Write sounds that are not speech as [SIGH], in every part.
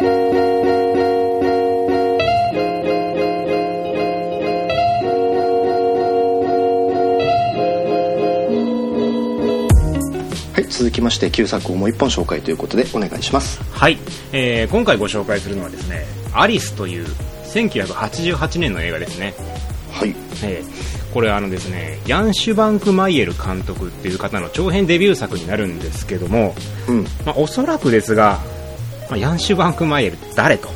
はい続きまして旧作をもう一本紹介ということでお願いします。はい、えー今回ご紹介するのはですね「アリス」という1988年の映画ですね、はい。えーこれあのですねヤンシュバンク・マイエル監督っていう方の長編デビュー作になるんですけども、うん。まあ、おそらくですが、まあヤンシュバンク・マイエルって誰と？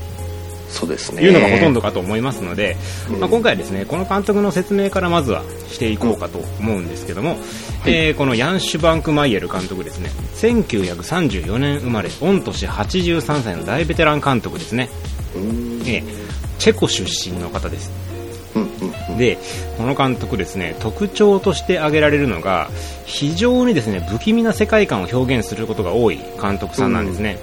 そうですね。いうのがほとんどかと思いますので、まあ、今回はですねこの監督の説明からまずはしていこうかと思うんですけども、えーこのヤンシュバンク・マイエル監督ですね1934年生まれ御年83歳の大ベテラン監督ですね、うーん。えーチェコ出身の方です。うんうんうん。でこの監督ですね特徴として挙げられるのが非常にですね不気味な世界観を表現することが多い監督さんなんですね、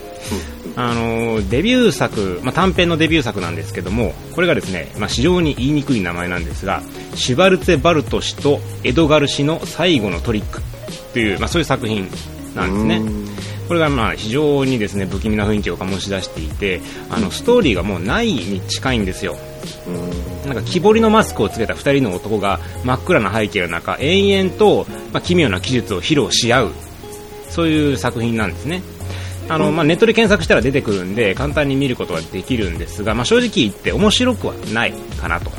あのデビュー作、まあ、短編のデビュー作なんですけどもこれがですね、まあ、非常に言いにくい名前なんですがシュバルツェ・バルト氏とエドガル氏の最後のトリックという、まあ、そういう作品なんですね。うん。これがまあ非常にですね不気味な雰囲気を醸し出していてあのストーリーがもうないに近いんですよ。なんか木彫りのマスクをつけた2人の男が真っ暗な背景の中延々と、まあ、奇妙な技術を披露し合うそういう作品なんですねあの、まあ、ネットで検索したら出てくるんで簡単に見ることができるんですが、まあ、正直言って面白くはないかなと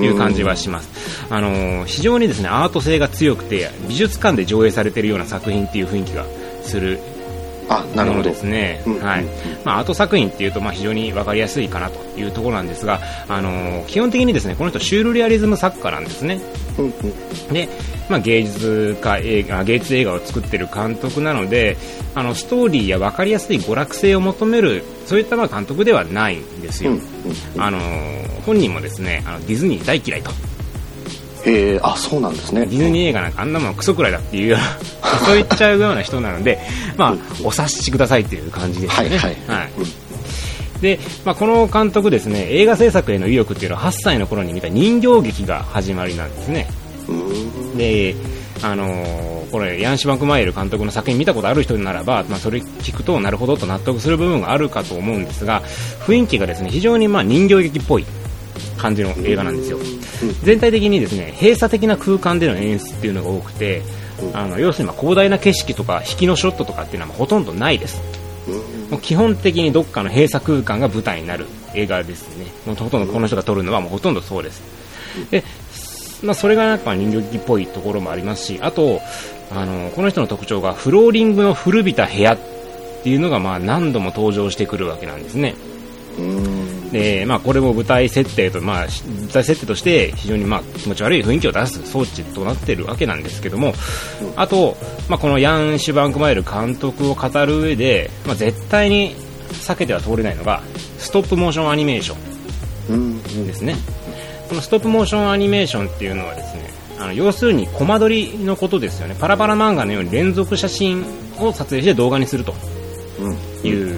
いう感じはします、あの非常にですねアート性が強くて美術館で上映されているような作品っていう雰囲気がするものですね、うん。はい。うんまあ、アート作品っていうとまあ非常に分かりやすいかなというところなんですが、あのー基本的にですねこの人シュールレアリズム作家なんですね。うんうん。で、まあ、芸術家映画芸術映画を作っている監督なのであのストーリーや分かりやすい娯楽性を求めるそういったまあ監督ではないんですよ、うんうん。あのー本人もですねあのディズニー大嫌いとへえあそうなんですね。ディズニー映画なんかあんなもんクソくらいだっていうような [LAUGHS] そう言っちゃうような人なので、まあ、お察しくださいという感じですよね。はい。はい。はいで、まあ、この監督ですね映画制作への意欲っていうのは8歳の頃に見た人形劇が始まりなんですね。であのーこれヤンシュバンク・マイエル監督の作品見たことある人ならば、まあ、それ聞くとなるほどと納得する部分があるかと思うんですが雰囲気がですね非常にまあ人形劇っぽい感じの映画なんですよ。全体的にですね閉鎖的な空間での演出っていうのが多くてあの要するにまあ広大な景色とか引きのショットとかっていうのはほとんどないです。もう基本的にどっかの閉鎖空間が舞台になる映画ですね。もうほとんどこの人が撮るのはもうほとんどそうです。で、まあ、それがなんか人形劇っぽいところもありますしあとあのこの人の特徴がフローリングの古びた部屋っていうのがまあ何度も登場してくるわけなんですねで、まあ、これも舞台設定と、まあ、し舞台設定として非常に、まあ、気持ち悪い雰囲気を出す装置となっているわけなんですけども、あと、まあ、このヤン・シュバンクマイル監督を語る上で、まあ、絶対に避けては通れないのがストップモーションアニメーションですね。このストップモーションアニメーションっていうのはですねあの要するにコマ撮りのことですよね。パラパラ漫画のように連続写真を撮影して動画にするとうん。いう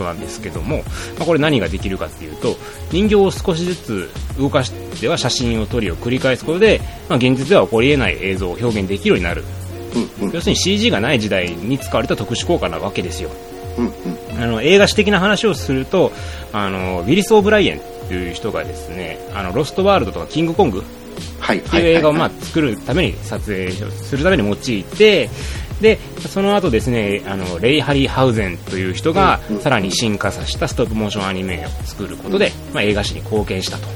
ことなんですけども、まあ、これ何ができるかっていうと人形を少しずつ動かしては写真を撮りを繰り返すことで、まあ、現実では起こり得ない映像を表現できるようになる。うんうん。要するに CG がない時代に使われた特殊効果なわけですよ。うんうん。あの映画史的な話をするとあのウィリス・オブライエンという人がですねあのロストワールドとかキングコングはい。っていう映画をまあ作るために撮影するために用いてでその後ですねあのレイ・ハリーハウゼンという人がさらに進化させたストップモーションアニメを作ることで、まあ、映画史に貢献したと、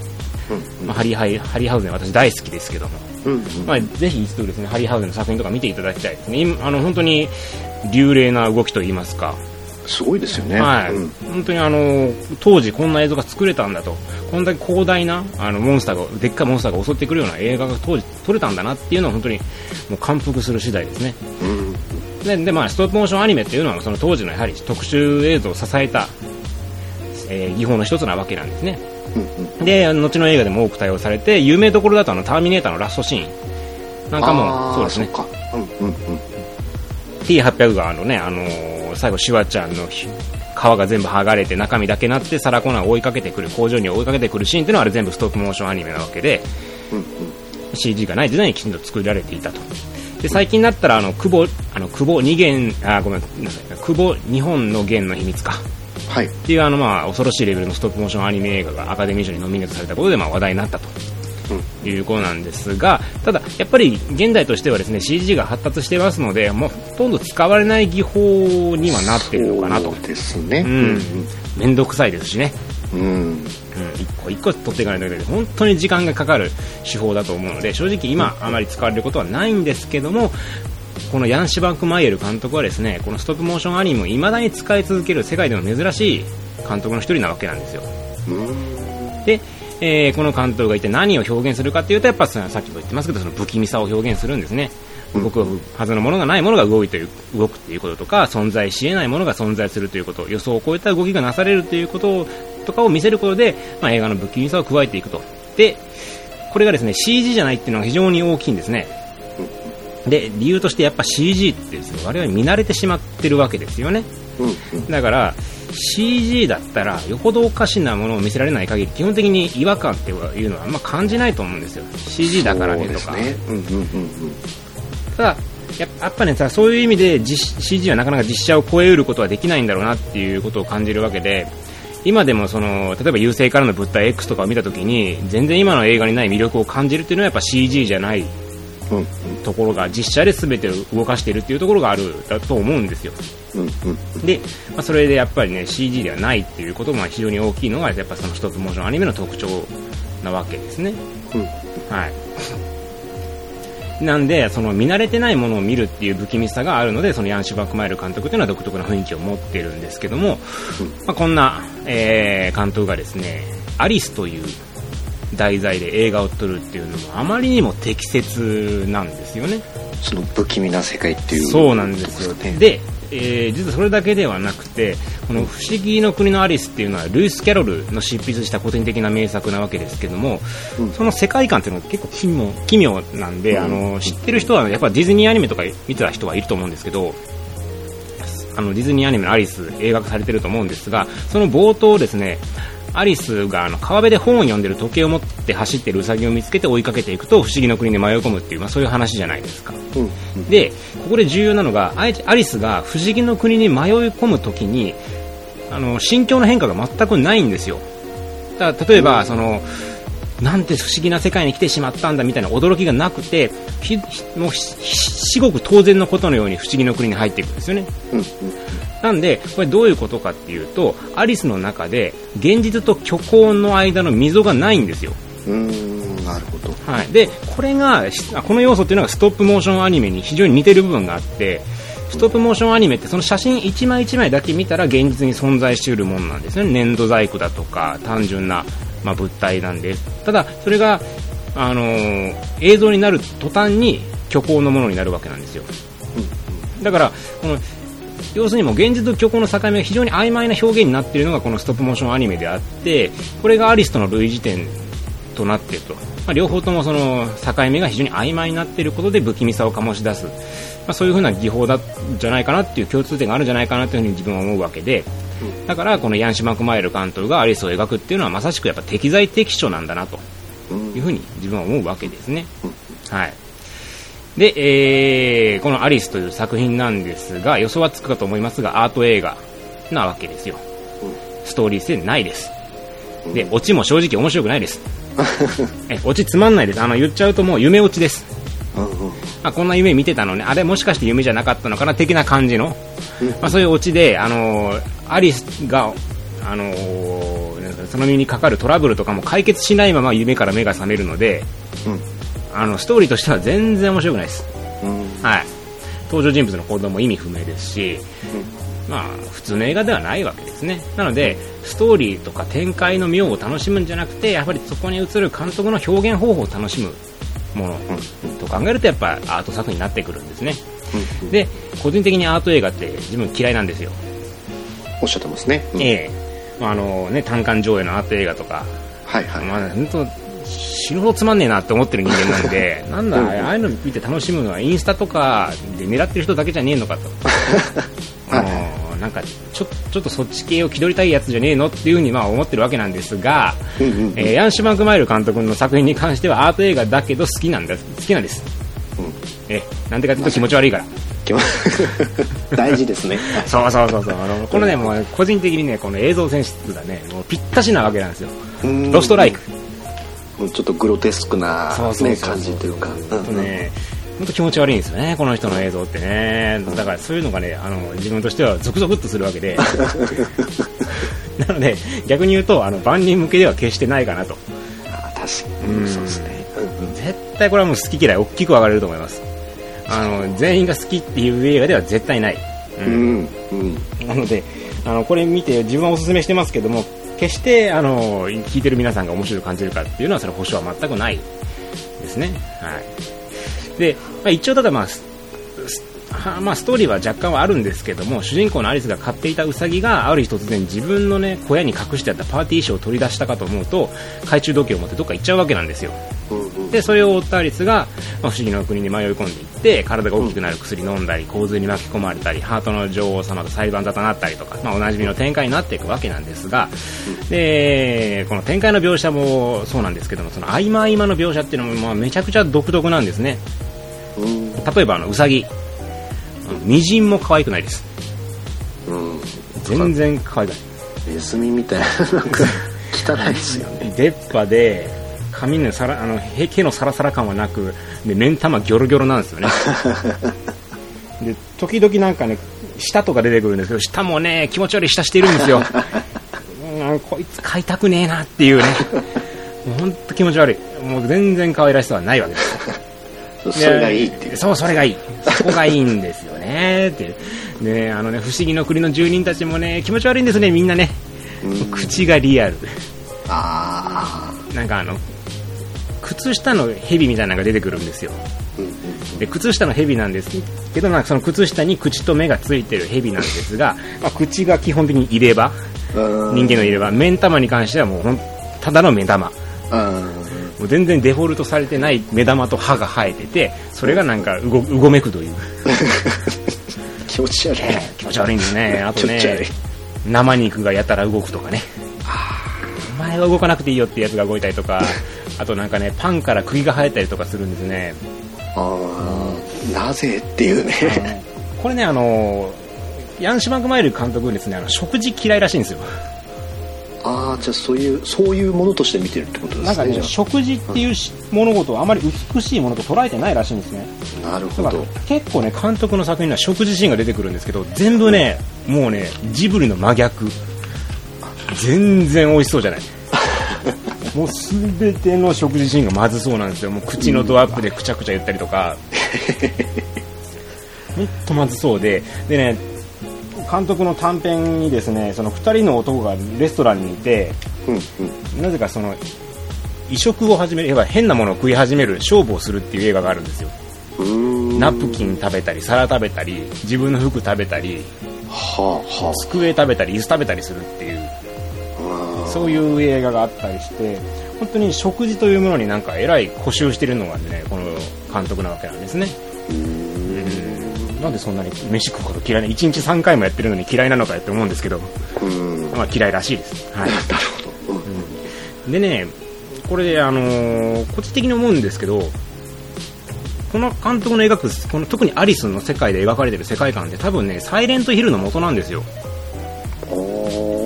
うん。まあ、ハリーハイハリーハウゼン私大好きですけども、まあ、ぜひ一度ですねハリーハウゼンの作品とか見ていただきたいですね。今あの本当に流麗な動きといいますか。すごいですよね。はい、うん。本当にあの当時こんな映像が作れたんだと。こんだけ広大なあのモンスターがでっかいモンスターが襲ってくるような映画が当時撮れたんだなっていうのは本当にもう感服する次第ですね。うんでで、まあ、ストップモーションアニメっていうのはその当時のやはり特殊映像を支えた、えー技法の一つなわけなんですね。うんうん。で後の映画でも多く対応されて有名どころだとあのターミネーターのラストシーン。なんかもそうですね。うんうんうん。T800 があのね、あのー最後シュワちゃんのひ皮が全部剥がれて中身だけなってサラコナーを追いかけてくる工場に追いかけてくるシーンっていうのはあれ全部ストップモーションアニメなわけでうんうん。CG がない時代にきちんと作られていたとで最近になったらあの久保あの久保二元あごめん久保日本の元の秘密か。はい。っていうあの、まあ、恐ろしいレベルのストップモーションアニメ映画がアカデミー賞にノミネートされたことで、まあ、話題になったと。いうことなんですが、ただ、やっぱり現代としてはですね CG が発達してますので、もうほとんど使われない技法にはなってるのかなと。そう、ですね。うん、面倒くさいですしね、うん、うんうん、一個一個取っていかないといけない。本当に時間がかかる手法だと思うので正直今あまり使われることはないんですけどもこのヤン・シバンク・マイエル監督はですねこのストップモーションアニメを未だに使い続ける世界でも珍しい監督の一人なわけなんですよ。うん。で、えーこの監督が一体何を表現するかというとやっぱさっきも言ってますけどその不気味さを表現するんですね。動くはずのものがないものが動いている動くということとか存在し得ないものが存在するということ予想を超えた動きがなされるということとかを見せることで、まあ、映画の不気味さを加えていくと。でこれがですね CG じゃないっていうのが非常に大きいんですね。で理由としてやっぱ CG ってですね我々見慣れてしまってるわけですよね。だから CG だったらよほどおかしなものを見せられない限り基本的に違和感っていうのはあんま感じないと思うんですよ。CG だからねとか。ただややっぱねさそういう意味で実 CG はなかなか実写を超えうることはできないんだろうなっていうことを感じるわけで今でもその例えば優勢からの物体 X とかを見たときに全然今の映画にない魅力を感じるっていうのはやっぱ CG じゃないうん。うんところが実写で全てを動かしているっていうところがあるだと思うんですよ。うんうんで、まあ、それでやっぱりね CG ではないっていうことが非常に大きいのがやっぱその一つモーションアニメの特徴なわけですね。うん。はいなんでその見慣れてないものを見るっていう不気味さがあるのでそのヤン・シュバックマイル監督というのは独特な雰囲気を持っているんですけども、まあ、こんな、えー監督がですねアリスという題材で映画を撮るっていうのもあまりにも適切なんですよね。その不気味な世界っていう。そうなんですよ。ねで、えー実はそれだけではなくてこの「不思議の国のアリス」っていうのはルイス・キャロルの執筆した古典的な名作なわけですけども、うん。その世界観っていうのが結構奇妙奇妙なんで、うん。あの知ってる人はやっぱディズニーアニメとか見てた人はいると思うんですけどあのディズニーアニメのアリス映画化されてると思うんですがその冒頭ですねアリスがあの川辺で本を読んでる時計を持って走ってるウサギを見つけて追いかけていくと不思議の国に迷い込むっていう、まあ、そういう話じゃないですか。うんうん。でここで重要なのがアリスが不思議の国に迷い込む時にあの心境の変化が全くないんですよ。だから例えば、そのなんて不思議な世界に来てしまったんだみたいな驚きがなくてもうひ至極当然のことのように不思議の国に入っていくんですよね。うんうんなんでこれどういうことかっていうとアリスの中で現実と虚構の間の溝がないんですよ。うーんなるほど。はい、でこれがこの要素っていうのがストップモーションアニメに非常に似てる部分があってストップモーションアニメってその写真1枚1枚だけ見たら現実に存在しているものなんですね。粘土細工だとか単純な、まあ、物体なんで。すただそれが、あのー映像になる途端に虚構のものになるわけなんですよ。だからこの要するにもう現実と虚構の境目が非常に曖昧な表現になっているのがこのストップモーションアニメであってこれがアリスとの類似点となっていると、まあ、両方ともその境目が非常に曖昧になっていることで不気味さを醸し出す、まあ、そういう風な技法だじゃないかなっていう共通点があるんじゃないかなというふうに自分は思うわけで。だからこのヤンシュ・マクマイル監督がアリスを描くっていうのはまさしくやっぱ適材適所なんだなとうんいうふうに自分は思うわけですね。はい。で、えーこのアリスという作品なんですが、予想はつくかと思いますが、アート映画なわけですよ。ストーリー性ないです。で、オチも正直面白くないです。[LAUGHS] え、オチつまんないです。あの、言っちゃうともう夢オチです。あ、こんな夢見てたのね。あれもしかして夢じゃなかったのかな？的な感じの、まあ、そういうオチで、あのーアリスが、あのーその身にかかるトラブルとかも解決しないまま夢から目が覚めるので、うんあのストーリーとしては全然面白くないです、うん。はい、登場人物の行動も意味不明ですし、まあ、普通の映画ではないわけですね。なのでストーリーとか展開の妙を楽しむんじゃなくてやはりそこに映る監督の表現方法を楽しむもの。と考えるとやっぱアート作品になってくるんですね。で個人的にアート映画って自分嫌いなんですよ、おっしゃってますね、うん。ええ。まああのね、単館上映のアート映画とか。はいはい、まあ、本当死ぬほどつまんねえなって思ってる人間なんで。[LAUGHS] なんだ、ああいうの見て楽しむのはインスタとかで狙ってる人だけじゃねえのかと。[LAUGHS] あのなんかちょちょっとそっち系を気取りたいやつじゃねえのっていうふうにまあ思ってるわけなんですが、うんうんうん。えーヤンシュ・マクマイル監督の作品に関してはアート映画だけど好きなんだ好きなんです。うん。えなんでかというと気持ち悪いから。気持ち [LAUGHS] 大事ですね。そうそうそうそう。あのこのねもう個人的にねこの映像選出がねもうぴったしなわけなんですよ。うん。ロストライクちょっとグロテスクな、感じというか、ね本当気持ち悪いんですよねこの人の映像ってね。だからそういうのがねあの自分としてはゾクゾクっとするわけで。[LAUGHS] なので逆に言うとあの万人向けでは決してないかなと。あ確かに、うん。そうですね、絶対これはもう好き嫌い大きく分かれると思います。あの全員が好きっていう映画では絶対ない、うん。うん。うん。なのであのこれ見て自分はおすすめしてますけども決してあの聞いてる皆さんが面白く感じるかっていうのはその保証は全くないですね。はい。で、まあ、一応ただまあはまあ、ストーリーは若干はあるんですけども主人公のアリスが飼っていたウサギがある日突然自分の、ね、小屋に隠してあったパーティー衣装を取り出したかと思うと懐中時計を持ってどっか行っちゃうわけなんですよでそれを追ったアリスが、まあ、不思議の国に迷い込んでいって体が大きくなる薬飲んだり洪水に巻き込まれたりハートの女王様と裁判沙汰になったりとか、まあ、おなじみの展開になっていくわけなんですが、でこの展開の描写もそうなんですけどもその合間合間の描写っていうのも、まあ、めちゃくちゃ独特なんですね。うん例えばあのウサギ。みじんも可愛くないです。うん全然可愛くない。ネズミみたいななんか汚いですよね。[LAUGHS] 出っ歯で髪のさらあのへ毛のサラサラ感はなくで目ん玉ギョロギョロなんですよね。[LAUGHS] で時々なんかね舌とか出てくるんですけど舌もね気持ち悪い舌しているんですよ。[LAUGHS] うんこいつ飼いたくねえなっていうね。[LAUGHS] もうほんと気持ち悪い。もう全然可愛らしさはないわけです。それがいいっていう。そうそれがいい。そこがいいんですよね。っていう。ねあのね不思議の国の住人たちもね気持ち悪いんですねみんなね。うん。口がリアル。あなんかあの靴下の蛇みたいなのが出てくるんですよ。で靴下の蛇なんですけどなんかその靴下に口と目がついてる蛇なんですが、まあ、口が基本的に入れ歯。うん。人間の入れ歯。目ん玉に関してはもうほんただの目玉。うん。もう全然デフォルトされてない目玉と歯が生えててそれがなんかうごうごめくという。[LAUGHS] 気持ち悪い。気持ち悪いんですね。[LAUGHS] あとね生肉がやたら動くとかね。お前は動かなくていいよってやつが動いたりとかあとなんかねパンから釘が生えたりとかするんですね。ああなぜっていうね。これねあのヤンシュマンクマイル監督ですねあの食事嫌いらしいんですよ。ああじゃあそういうそういうものとして見てるってことでなんかね食事っていうし物事をあまり美しいものと捉えてないらしいんですね。あなるほど。結構ね監督の作品には食事シーンが出てくるんですけど全部ねもうねジブリの真逆。全然美味しそうじゃないもう全ての食事シーンがまずそうなんですよ。もう口のドアップでくちゃくちゃ言ったりとか。ほん。とまずそうで。でね監督の短編にですねその2人の男がレストランにいてうんうん。なぜかその移植を始める要は変なものを食い始める勝負をするっていう映画があるんですよ。ナプキン食べたり皿食べたり自分の服食べたりはあは机食べたり椅子食べたりするっていう。あそういう映画があったりして本当に食事というものになんかえらい固執してるのがねこの監督なわけなんですね。うん。なんでそんなに飯食うこと嫌いな1日3回もやってるのに嫌いなのかよって思うんですけど、まあ、嫌いらしいです、はい、[LAUGHS] ほど。うん。でねこれあのー個人的に思うんですけどこの監督の描くこの特にアリスの世界で描かれてる世界観って多分ねサイレントヒルの元なんですよ。あ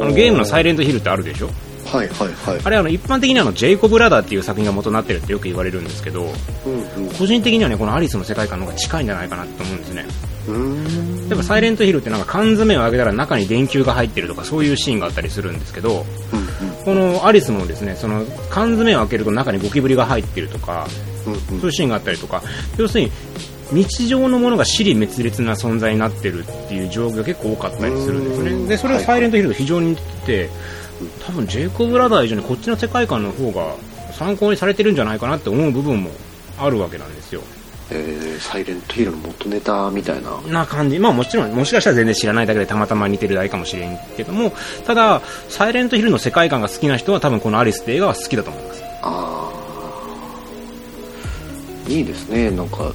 のゲームのサイレントヒルってあるでしょ？はいはいはい。あれあの一般的にあのジェイコブ・ラダーっていう作品が元になってるってよく言われるんですけどうんうん。個人的にはねこのアリスの世界観の方が近いんじゃないかなと思うんですね。うーん。例えばサイレントヒルってなんか缶詰を開けたら中に電球が入ってるとかそういうシーンがあったりするんですけどこのアリスもですねその缶詰を開けると中にゴキブリが入ってるとかうんうん。そういうシーンがあったりとか要するに日常のものが死に滅裂な存在になってるっていう状況が結構多かったりするんですうねん。でそれをサイレントヒルと非常に似てて多分ジェイコブ・ラダー以上にこっちの世界観の方が参考にされてるんじゃないかなって思う部分もあるわけなんですよ。えーサイレントヒルの元ネタみたいなな感じまあもちろんもしかしたら全然知らないだけでたまたま似てるだけかもしれんけどもただサイレントヒルの世界観が好きな人は多分このアリスって映画は好きだと思います。ああいいですね。なんか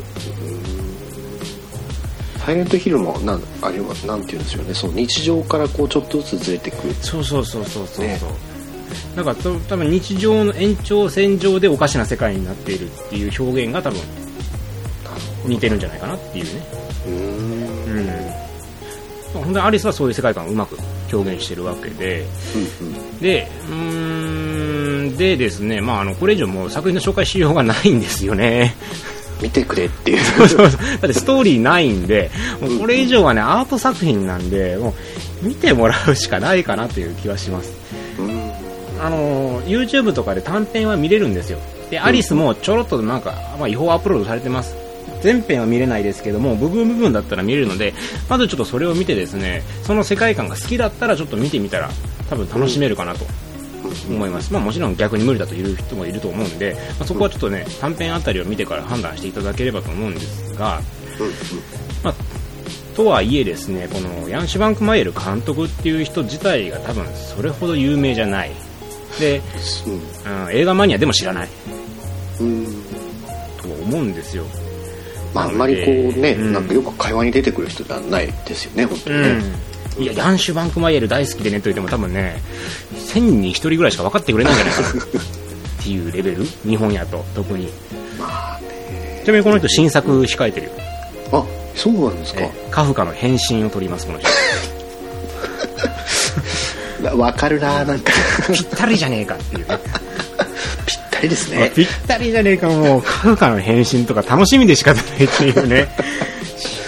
サイレントヒルもなんあれはなんて言うんですよね。その日常からこうちょっとずつずれていくそうそうそうそうそうそう、ね。なんかと多分日常の延長線上でおかしな世界になっているっていう表現が多分似てるんじゃないかなっていうね。うーん。本当にアリスはそういう世界観をうまく表現してるわけで、うんうん。で、うでですね、まあ、あの、これ以上もう作品の紹介しようがないんですよね。見てくれっていう [LAUGHS] そうそうだってストーリーないんで、もうこれ以上はね、アート作品なんで、もう見てもらうしかないかなという気はします。うんあの、YouTube とかで短編は見れるんですよ。で、アリスもちょろっとなんか、まあ、違法アップロードされてます。全編は見れないですけども、部分部分だったら見れるので、まずちょっとそれを見てですね、その世界観が好きだったらちょっと見てみたら、多分楽しめるかなと思います。まあもちろん逆に無理だという人もいると思うんで、まあ、そこはちょっとね、短編あたりを見てから判断していただければと思うんですが、まあ、とはいえですね、このヤンシュバンク・マイエル監督っていう人自体が多分それほど有名じゃない。で、うん、映画マニアでも知らない。うん。うんと思うんですよ。まああんまりこうね、うん。なんかよく会話に出てくる人ではないですよね本当にね、いや、ヤンシュバンク・マイエル大好きでねと言っても多分ね、1000人に1人ぐらいしか分かってくれないんじゃないかな [LAUGHS] っていうレベル？日本やと、特に。ちなみにこの人新作控えてるよ。あそうなんですかえカフカの変身を取ります、この人。[LAUGHS] わかるななんかぴったりじゃねえかっていうね。[LAUGHS] ぴったりですねぴったりじゃねえか、もう、カフカの変身とか楽しみで仕方ないっていうね。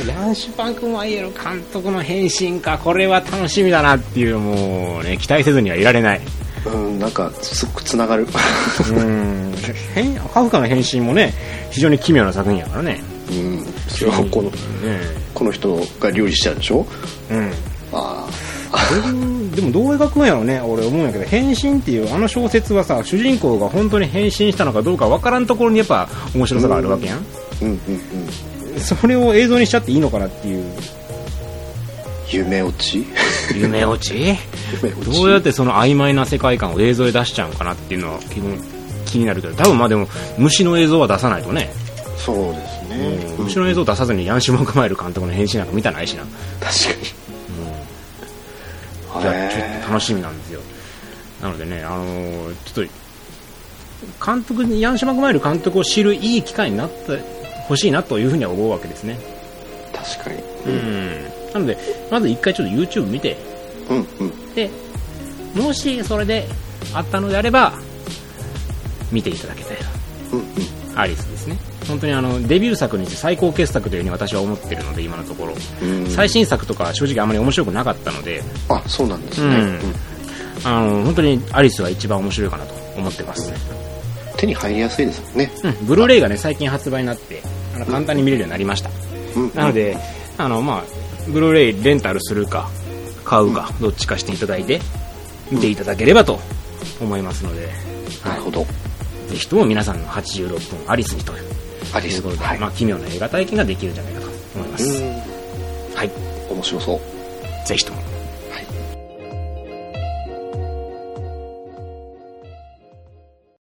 ヤンシュバンク・マイエル監督の変身か、これは楽しみだなっていう、もうね、期待せずにはいられない。うんなんかすごくつながる。うん。変カフカの変身もね、非常に奇妙な作品やからね。うん。それはこのね。この人が料理しちゃうんでしょ？うん。あ [LAUGHS] でもどう描くんやろうね俺思うんやけど変身っていうあの小説はさ主人公が本当に変身したのかどうかわからんところにやっぱ面白さがあるわけやん。あうんうんうんそれを映像にしちゃっていいのかなっていう。夢落ち？夢落ち？夢落ち？どうやってその曖昧な世界観を映像で出しちゃうかなっていうのは気分気になるけど多分まあでも虫の映像は出さないとね、そうですね、うん虫の映像出さずにヤンシュマンクマイル監督の変身なんか見たないしな。確かに。じゃあへー。ちょっと楽しみなんですよ。なのでね、あのーちょっと監督にヤンシュマンクマイル監督を知るいい機会になってほしいなというふうには思うわけですね。確かに。うん。なのでまず一回ちょっと YouTube 見て。うんうん。でもしそれであったのであれば見ていただきたいうんうん。アリスですね。本当にあのデビュー作にして最高傑作というふうに私は思ってるので今のところ。うん。最新作とか正直あまり面白くなかったので。あそうなんですね、うん。うん。あの本当にアリスが一番面白いかなと思ってます、手に入りやすいですもんね、うん、ブルーレイがね最近発売になってあの簡単に見れるようになりました、うん。なのであのまあブルーレイレンタルするか買うかどっちかしていただいて見ていただければと思いますので、なるほど。ぜひとも皆さんの86分アリスにというアリス。ところで、はい、まあ、奇妙な映画体験ができるんじゃないかと思います、うん。はい。面白そう。ぜひとも